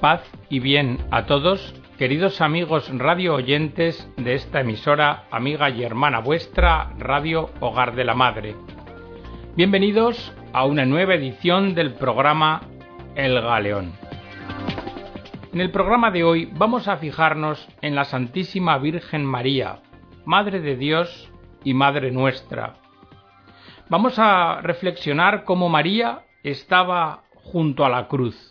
Paz y bien a todos, queridos amigos radio oyentes de esta emisora, amiga y hermana vuestra, Radio Hogar de la Madre. Bienvenidos a una nueva edición del programa El Galeón. En el programa de hoy vamos a fijarnos en la Santísima Virgen María, Madre de Dios y Madre nuestra. Vamos a reflexionar cómo María estaba junto a la cruz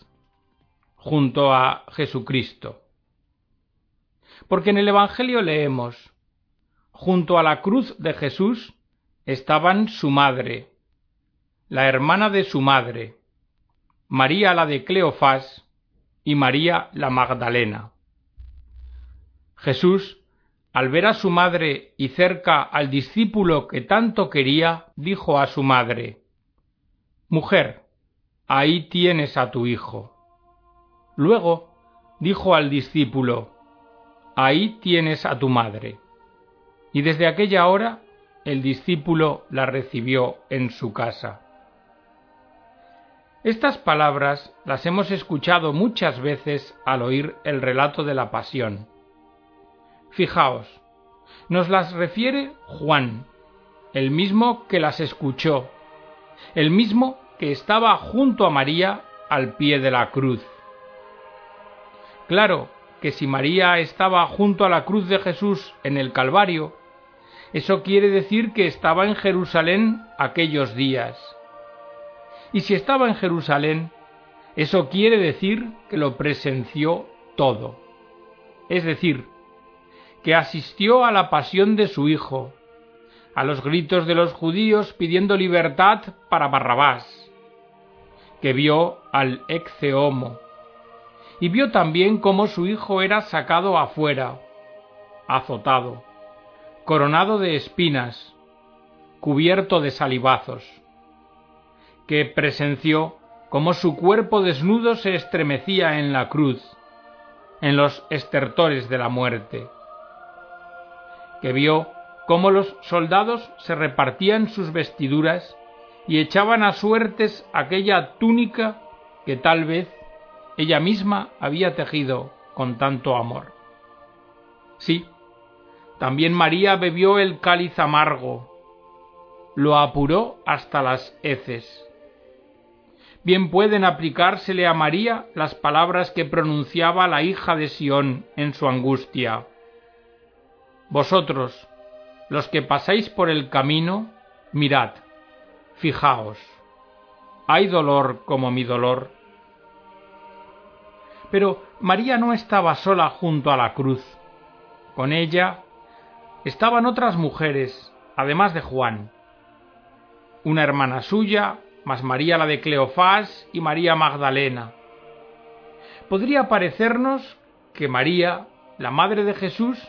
junto a Jesucristo. Porque en el Evangelio leemos, junto a la cruz de Jesús estaban su madre, la hermana de su madre, María la de Cleofás y María la Magdalena. Jesús, al ver a su madre y cerca al discípulo que tanto quería, dijo a su madre, Mujer, ahí tienes a tu hijo. Luego dijo al discípulo, Ahí tienes a tu madre. Y desde aquella hora el discípulo la recibió en su casa. Estas palabras las hemos escuchado muchas veces al oír el relato de la pasión. Fijaos, nos las refiere Juan, el mismo que las escuchó, el mismo que estaba junto a María al pie de la cruz. Claro que si María estaba junto a la cruz de Jesús en el Calvario, eso quiere decir que estaba en Jerusalén aquellos días. Y si estaba en Jerusalén, eso quiere decir que lo presenció todo. Es decir, que asistió a la pasión de su Hijo, a los gritos de los judíos pidiendo libertad para Barrabás, que vio al ex homo, y vio también cómo su hijo era sacado afuera, azotado, coronado de espinas, cubierto de salivazos, que presenció cómo su cuerpo desnudo se estremecía en la cruz, en los estertores de la muerte, que vio cómo los soldados se repartían sus vestiduras y echaban a suertes aquella túnica que tal vez ella misma había tejido con tanto amor. Sí, también María bebió el cáliz amargo, lo apuró hasta las heces. Bien pueden aplicársele a María las palabras que pronunciaba la hija de Sión en su angustia. Vosotros, los que pasáis por el camino, mirad, fijaos. Hay dolor como mi dolor, pero María no estaba sola junto a la cruz. Con ella estaban otras mujeres, además de Juan. Una hermana suya, más María la de Cleofás y María Magdalena. Podría parecernos que María, la madre de Jesús,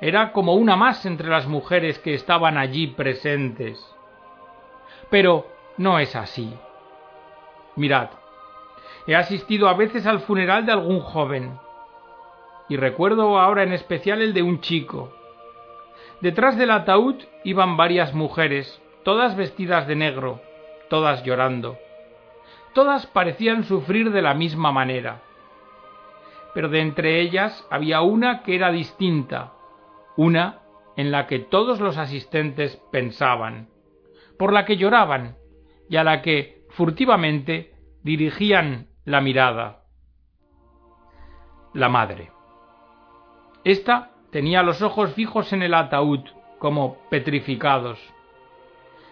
era como una más entre las mujeres que estaban allí presentes. Pero no es así. Mirad, He asistido a veces al funeral de algún joven. Y recuerdo ahora en especial el de un chico. Detrás del ataúd iban varias mujeres, todas vestidas de negro, todas llorando. Todas parecían sufrir de la misma manera. Pero de entre ellas había una que era distinta, una en la que todos los asistentes pensaban, por la que lloraban y a la que furtivamente dirigían la mirada. La madre. Esta tenía los ojos fijos en el ataúd, como petrificados,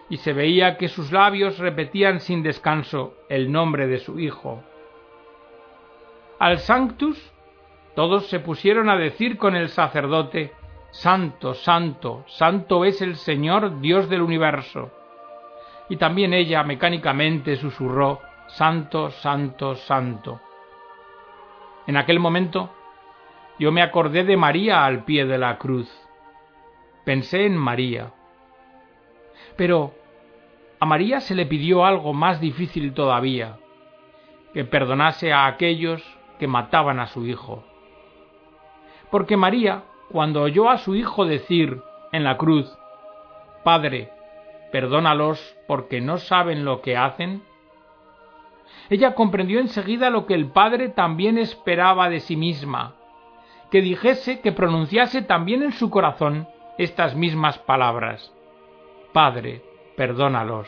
y se veía que sus labios repetían sin descanso el nombre de su hijo. Al Sanctus todos se pusieron a decir con el sacerdote Santo, santo, santo es el Señor Dios del universo. Y también ella mecánicamente susurró Santo, Santo, Santo. En aquel momento yo me acordé de María al pie de la cruz. Pensé en María. Pero a María se le pidió algo más difícil todavía, que perdonase a aquellos que mataban a su hijo. Porque María, cuando oyó a su hijo decir en la cruz, Padre, perdónalos porque no saben lo que hacen, ella comprendió enseguida lo que el Padre también esperaba de sí misma, que dijese, que pronunciase también en su corazón estas mismas palabras. Padre, perdónalos.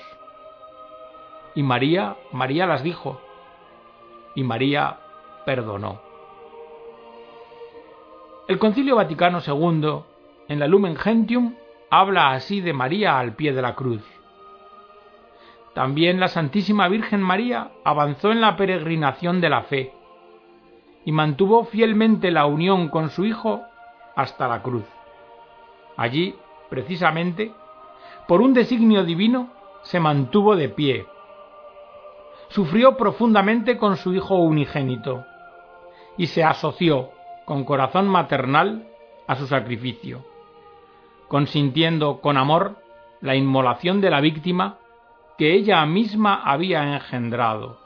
Y María, María las dijo, y María perdonó. El Concilio Vaticano II, en la Lumen Gentium, habla así de María al pie de la cruz. También la Santísima Virgen María avanzó en la peregrinación de la fe y mantuvo fielmente la unión con su Hijo hasta la cruz. Allí, precisamente, por un designio divino, se mantuvo de pie. Sufrió profundamente con su Hijo unigénito y se asoció con corazón maternal a su sacrificio, consintiendo con amor la inmolación de la víctima que ella misma había engendrado.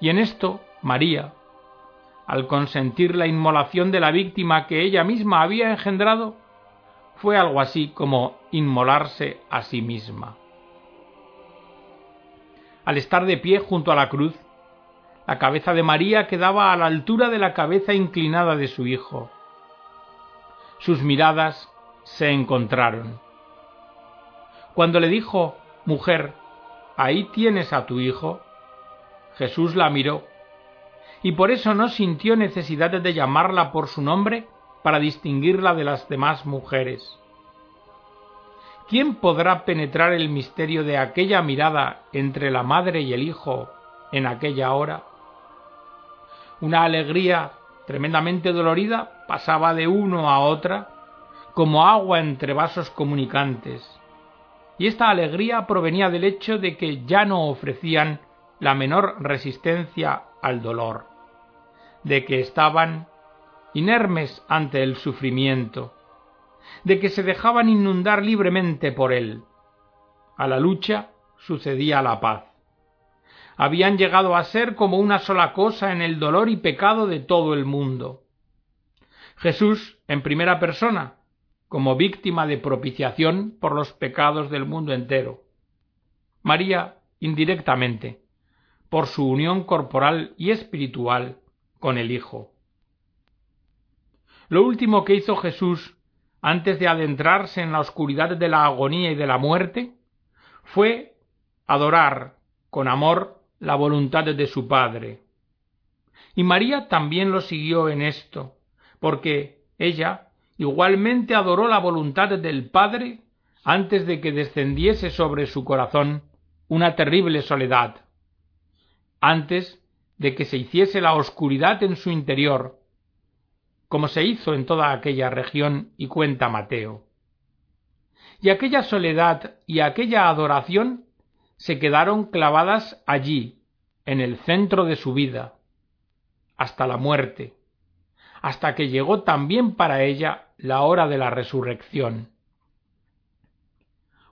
Y en esto María, al consentir la inmolación de la víctima que ella misma había engendrado, fue algo así como inmolarse a sí misma. Al estar de pie junto a la cruz, la cabeza de María quedaba a la altura de la cabeza inclinada de su hijo. Sus miradas se encontraron. Cuando le dijo, Mujer, ahí tienes a tu hijo, Jesús la miró, y por eso no sintió necesidad de llamarla por su nombre para distinguirla de las demás mujeres. ¿Quién podrá penetrar el misterio de aquella mirada entre la madre y el hijo en aquella hora? Una alegría tremendamente dolorida pasaba de uno a otra como agua entre vasos comunicantes y esta alegría provenía del hecho de que ya no ofrecían la menor resistencia al dolor, de que estaban inermes ante el sufrimiento, de que se dejaban inundar libremente por él. A la lucha sucedía la paz. Habían llegado a ser como una sola cosa en el dolor y pecado de todo el mundo. Jesús, en primera persona, como víctima de propiciación por los pecados del mundo entero. María indirectamente, por su unión corporal y espiritual con el Hijo. Lo último que hizo Jesús antes de adentrarse en la oscuridad de la agonía y de la muerte fue adorar con amor la voluntad de su Padre. Y María también lo siguió en esto, porque ella igualmente adoró la voluntad del Padre antes de que descendiese sobre su corazón una terrible soledad, antes de que se hiciese la oscuridad en su interior, como se hizo en toda aquella región y cuenta Mateo. Y aquella soledad y aquella adoración se quedaron clavadas allí, en el centro de su vida, hasta la muerte, hasta que llegó también para ella la hora de la resurrección.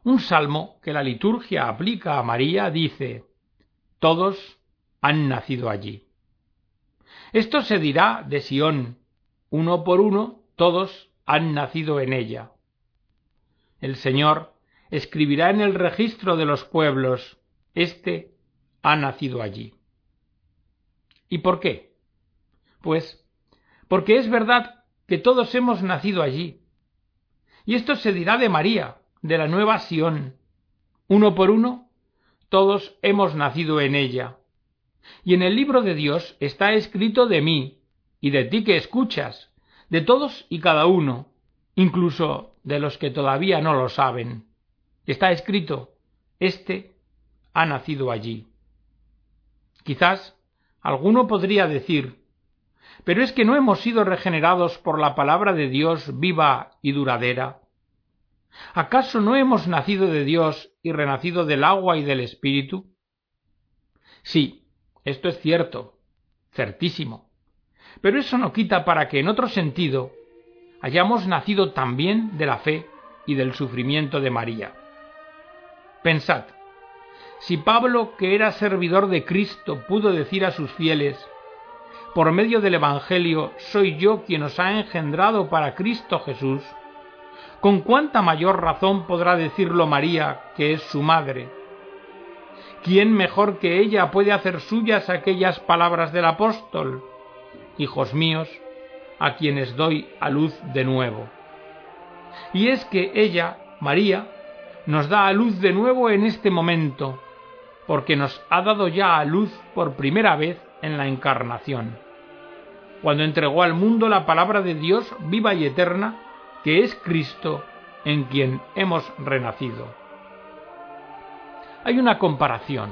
Un salmo que la liturgia aplica a María dice Todos han nacido allí. Esto se dirá de Sión, uno por uno, todos han nacido en ella. El Señor escribirá en el registro de los pueblos, Este ha nacido allí. ¿Y por qué? Pues porque es verdad que todos hemos nacido allí. Y esto se dirá de María, de la nueva Sión. Uno por uno, todos hemos nacido en ella. Y en el libro de Dios está escrito de mí, y de ti que escuchas, de todos y cada uno, incluso de los que todavía no lo saben. Está escrito, Este ha nacido allí. Quizás alguno podría decir, pero es que no hemos sido regenerados por la palabra de Dios viva y duradera. ¿Acaso no hemos nacido de Dios y renacido del agua y del Espíritu? Sí, esto es cierto, certísimo. Pero eso no quita para que en otro sentido hayamos nacido también de la fe y del sufrimiento de María. Pensad, si Pablo, que era servidor de Cristo, pudo decir a sus fieles por medio del Evangelio soy yo quien os ha engendrado para Cristo Jesús, ¿con cuánta mayor razón podrá decirlo María, que es su madre? ¿Quién mejor que ella puede hacer suyas aquellas palabras del apóstol? Hijos míos, a quienes doy a luz de nuevo. Y es que ella, María, nos da a luz de nuevo en este momento, porque nos ha dado ya a luz por primera vez en la encarnación, cuando entregó al mundo la palabra de Dios viva y eterna, que es Cristo, en quien hemos renacido. Hay una comparación,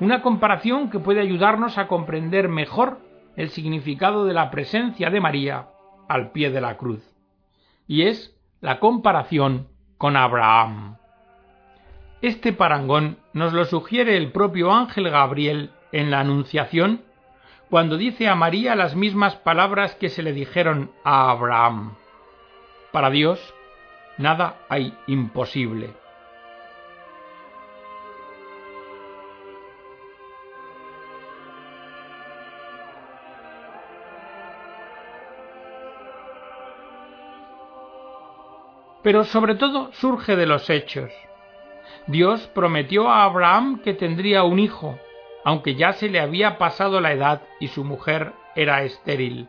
una comparación que puede ayudarnos a comprender mejor el significado de la presencia de María al pie de la cruz, y es la comparación con Abraham. Este parangón nos lo sugiere el propio ángel Gabriel en la Anunciación, cuando dice a María las mismas palabras que se le dijeron a Abraham. Para Dios, nada hay imposible. Pero sobre todo surge de los hechos. Dios prometió a Abraham que tendría un hijo, aunque ya se le había pasado la edad y su mujer era estéril.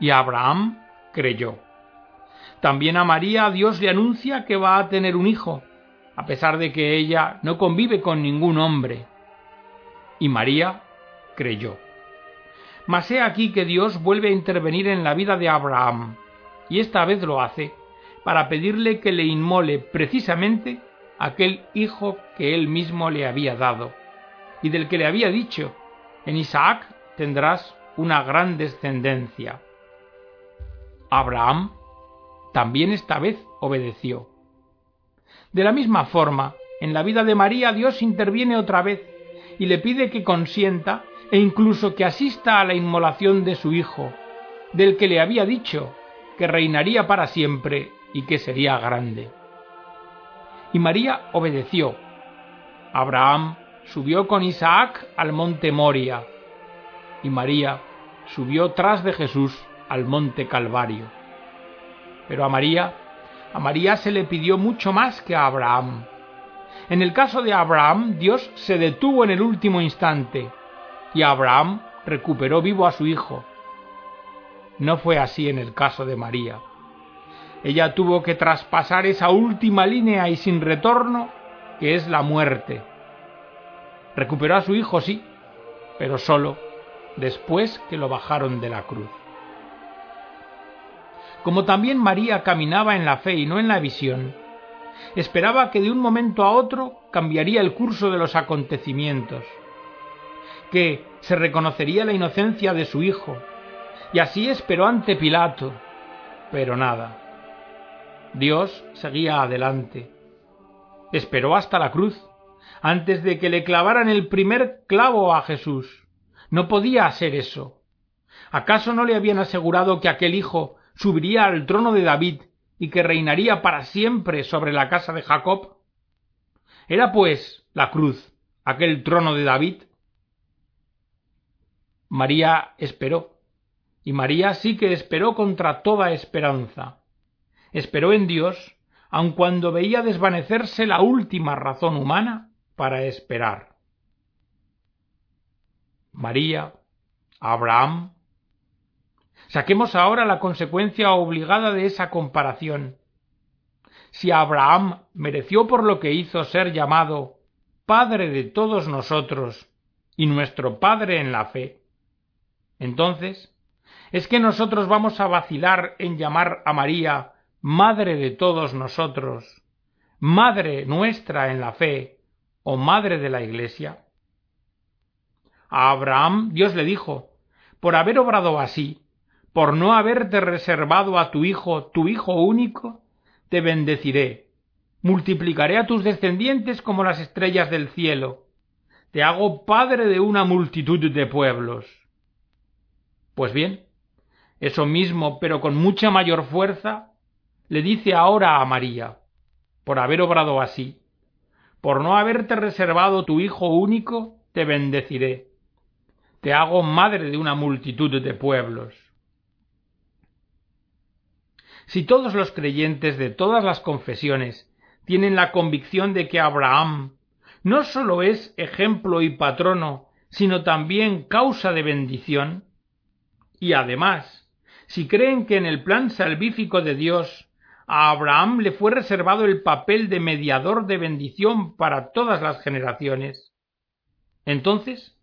Y Abraham creyó. También a María Dios le anuncia que va a tener un hijo, a pesar de que ella no convive con ningún hombre. Y María creyó. Mas he aquí que Dios vuelve a intervenir en la vida de Abraham, y esta vez lo hace para pedirle que le inmole precisamente aquel hijo que él mismo le había dado, y del que le había dicho, en Isaac tendrás una gran descendencia. Abraham también esta vez obedeció. De la misma forma, en la vida de María Dios interviene otra vez y le pide que consienta e incluso que asista a la inmolación de su hijo, del que le había dicho que reinaría para siempre y que sería grande. Y María obedeció. Abraham subió con Isaac al monte Moria, y María subió tras de Jesús al monte Calvario. Pero a María, a María se le pidió mucho más que a Abraham. En el caso de Abraham, Dios se detuvo en el último instante, y Abraham recuperó vivo a su hijo. No fue así en el caso de María. Ella tuvo que traspasar esa última línea y sin retorno que es la muerte. Recuperó a su hijo, sí, pero solo después que lo bajaron de la cruz. Como también María caminaba en la fe y no en la visión, esperaba que de un momento a otro cambiaría el curso de los acontecimientos, que se reconocería la inocencia de su hijo, y así esperó ante Pilato, pero nada. Dios seguía adelante. Esperó hasta la cruz, antes de que le clavaran el primer clavo a Jesús. No podía hacer eso. ¿Acaso no le habían asegurado que aquel hijo subiría al trono de David y que reinaría para siempre sobre la casa de Jacob? ¿Era pues la cruz aquel trono de David? María esperó, y María sí que esperó contra toda esperanza esperó en Dios, aun cuando veía desvanecerse la última razón humana para esperar. María, Abraham. Saquemos ahora la consecuencia obligada de esa comparación. Si Abraham mereció por lo que hizo ser llamado Padre de todos nosotros y nuestro Padre en la fe, entonces, ¿es que nosotros vamos a vacilar en llamar a María Madre de todos nosotros, Madre nuestra en la fe, o Madre de la Iglesia? A Abraham Dios le dijo, por haber obrado así, por no haberte reservado a tu hijo, tu hijo único, te bendeciré, multiplicaré a tus descendientes como las estrellas del cielo, te hago padre de una multitud de pueblos. Pues bien, eso mismo, pero con mucha mayor fuerza, le dice ahora a María, por haber obrado así, por no haberte reservado tu Hijo único, te bendeciré, te hago madre de una multitud de pueblos. Si todos los creyentes de todas las confesiones tienen la convicción de que Abraham no sólo es ejemplo y patrono, sino también causa de bendición? Y además, si creen que en el plan salvífico de Dios a Abraham le fue reservado el papel de mediador de bendición para todas las generaciones. Entonces,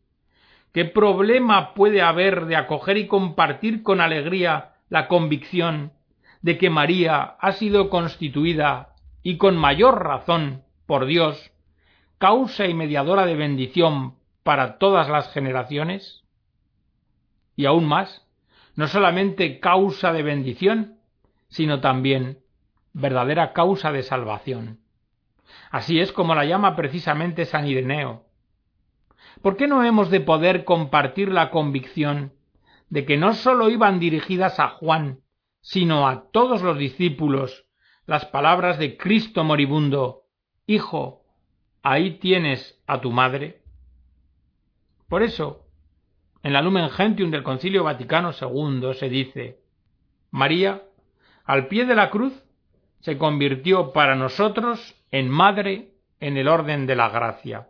¿qué problema puede haber de acoger y compartir con alegría la convicción de que María ha sido constituida, y con mayor razón, por Dios, causa y mediadora de bendición para todas las generaciones? Y aún más, no solamente causa de bendición, sino también verdadera causa de salvación. Así es como la llama precisamente San Ireneo. ¿Por qué no hemos de poder compartir la convicción de que no sólo iban dirigidas a Juan, sino a todos los discípulos las palabras de Cristo moribundo Hijo, ahí tienes a tu madre? Por eso, en la Lumen Gentium del Concilio Vaticano II se dice María, al pie de la cruz, se convirtió para nosotros en madre en el orden de la gracia.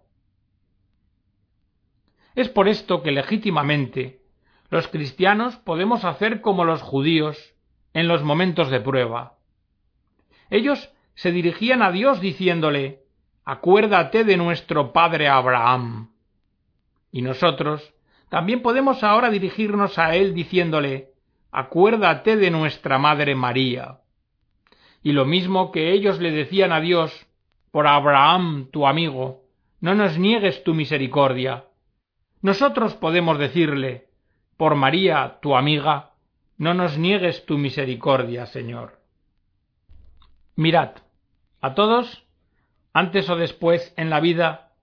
Es por esto que legítimamente los cristianos podemos hacer como los judíos en los momentos de prueba. Ellos se dirigían a Dios diciéndole Acuérdate de nuestro padre Abraham. Y nosotros también podemos ahora dirigirnos a él diciéndole Acuérdate de nuestra madre María y lo mismo que ellos le decían a Dios, por Abraham, tu amigo, no nos niegues tu misericordia. Nosotros podemos decirle, por María, tu amiga, no nos niegues tu misericordia, Señor. Mirad, a todos, antes o después en la vida,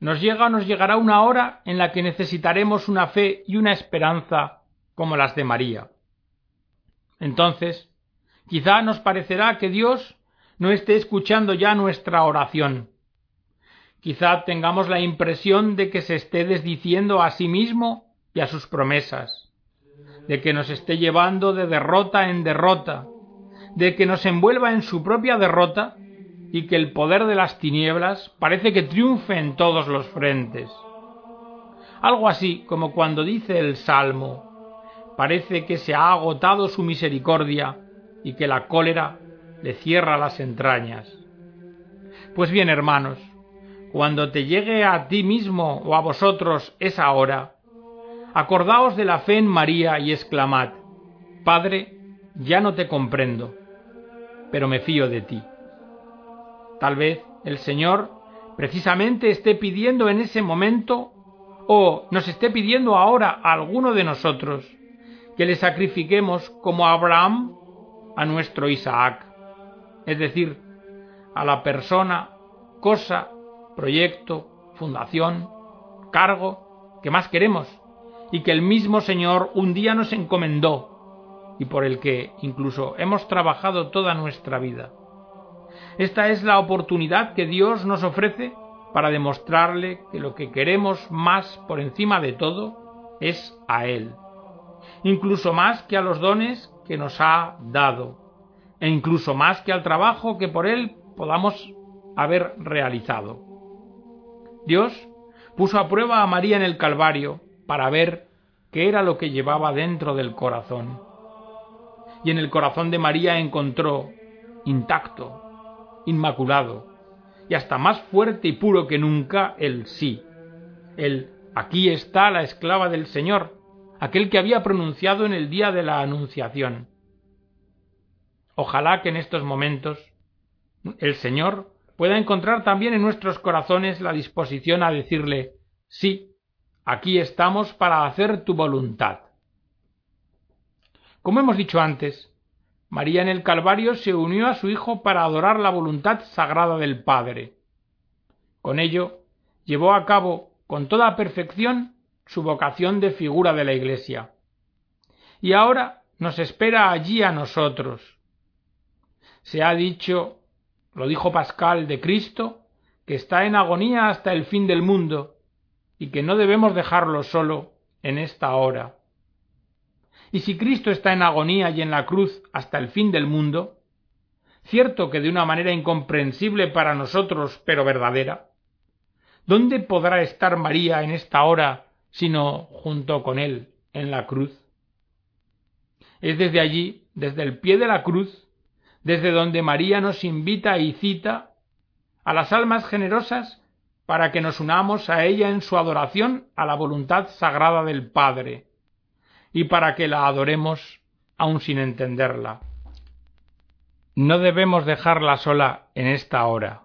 nos llega o nos llegará una hora en la que necesitaremos una fe y una esperanza como las de María. Entonces, Quizá nos parecerá que Dios no esté escuchando ya nuestra oración. Quizá tengamos la impresión de que se esté desdiciendo a sí mismo y a sus promesas, de que nos esté llevando de derrota en derrota, de que nos envuelva en su propia derrota y que el poder de las tinieblas parece que triunfe en todos los frentes. Algo así como cuando dice el Salmo, parece que se ha agotado su misericordia y que la cólera le cierra las entrañas. Pues bien, hermanos, cuando te llegue a ti mismo o a vosotros esa hora, acordaos de la fe en María y exclamad, Padre, ya no te comprendo, pero me fío de ti. Tal vez el Señor precisamente esté pidiendo en ese momento o nos esté pidiendo ahora a alguno de nosotros que le sacrifiquemos como Abraham a nuestro Isaac, es decir, a la persona, cosa, proyecto, fundación, cargo que más queremos y que el mismo Señor un día nos encomendó y por el que incluso hemos trabajado toda nuestra vida. Esta es la oportunidad que Dios nos ofrece para demostrarle que lo que queremos más por encima de todo es a Él, incluso más que a los dones que nos ha dado, e incluso más que al trabajo que por él podamos haber realizado. Dios puso a prueba a María en el Calvario para ver qué era lo que llevaba dentro del corazón. Y en el corazón de María encontró, intacto, inmaculado, y hasta más fuerte y puro que nunca, el sí, el aquí está la esclava del Señor, aquel que había pronunciado en el día de la Anunciación. Ojalá que en estos momentos el Señor pueda encontrar también en nuestros corazones la disposición a decirle sí, aquí estamos para hacer tu voluntad. Como hemos dicho antes, María en el Calvario se unió a su Hijo para adorar la voluntad sagrada del Padre. Con ello, llevó a cabo con toda perfección su vocación de figura de la Iglesia. Y ahora nos espera allí a nosotros. Se ha dicho, lo dijo Pascal de Cristo, que está en agonía hasta el fin del mundo y que no debemos dejarlo solo en esta hora. Y si Cristo está en agonía y en la cruz hasta el fin del mundo, cierto que de una manera incomprensible para nosotros, pero verdadera, ¿dónde podrá estar María en esta hora sino junto con él en la cruz? Es desde allí, desde el pie de la cruz, desde donde María nos invita y cita a las almas generosas para que nos unamos a ella en su adoración a la voluntad sagrada del Padre y para que la adoremos aun sin entenderla. No debemos dejarla sola en esta hora.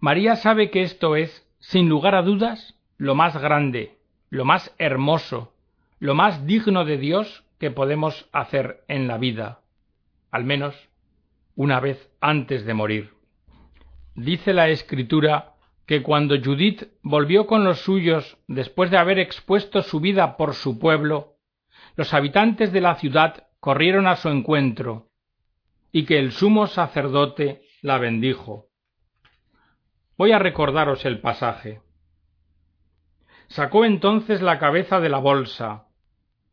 María sabe que esto es, sin lugar a dudas, lo más grande, lo más hermoso, lo más digno de Dios que podemos hacer en la vida, al menos una vez antes de morir. Dice la Escritura que cuando Judith volvió con los suyos después de haber expuesto su vida por su pueblo, los habitantes de la ciudad corrieron a su encuentro, y que el sumo sacerdote la bendijo. Voy a recordaros el pasaje. Sacó entonces la cabeza de la bolsa,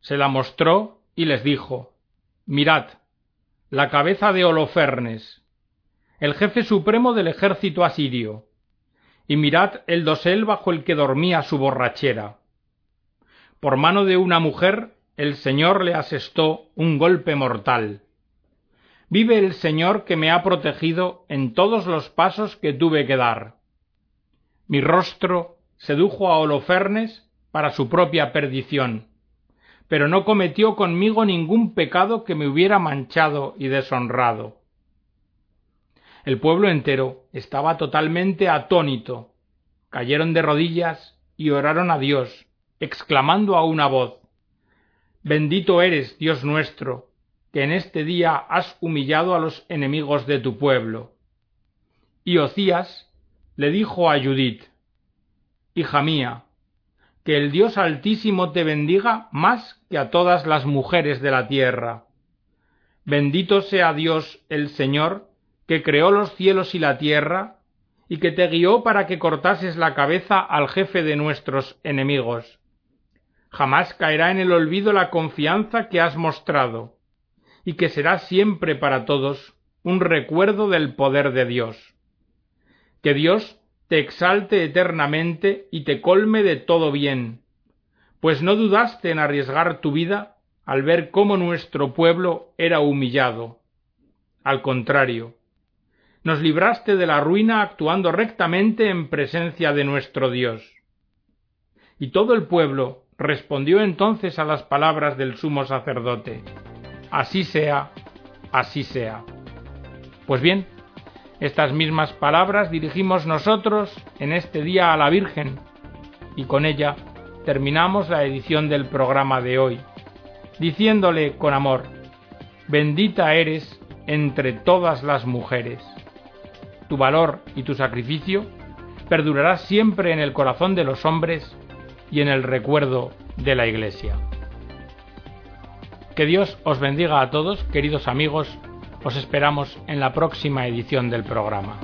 se la mostró y les dijo Mirad, la cabeza de Holofernes, el jefe supremo del ejército asirio, y mirad el dosel bajo el que dormía su borrachera. Por mano de una mujer el Señor le asestó un golpe mortal. Vive el Señor que me ha protegido en todos los pasos que tuve que dar. Mi rostro sedujo a Holofernes para su propia perdición, pero no cometió conmigo ningún pecado que me hubiera manchado y deshonrado. El pueblo entero estaba totalmente atónito. Cayeron de rodillas y oraron a Dios, exclamando a una voz Bendito eres, Dios nuestro, que en este día has humillado a los enemigos de tu pueblo. Y Ocías le dijo a Judith Hija mía, que el Dios Altísimo te bendiga más que a todas las mujeres de la tierra. Bendito sea Dios el Señor, que creó los cielos y la tierra, y que te guió para que cortases la cabeza al jefe de nuestros enemigos. Jamás caerá en el olvido la confianza que has mostrado, y que será siempre para todos un recuerdo del poder de Dios. Que Dios te exalte eternamente y te colme de todo bien, pues no dudaste en arriesgar tu vida al ver cómo nuestro pueblo era humillado. Al contrario, nos libraste de la ruina actuando rectamente en presencia de nuestro Dios. Y todo el pueblo respondió entonces a las palabras del sumo sacerdote. Así sea, así sea. Pues bien, estas mismas palabras dirigimos nosotros en este día a la Virgen y con ella terminamos la edición del programa de hoy, diciéndole con amor, bendita eres entre todas las mujeres tu valor y tu sacrificio perdurará siempre en el corazón de los hombres y en el recuerdo de la Iglesia. Que Dios os bendiga a todos, queridos amigos, os esperamos en la próxima edición del programa.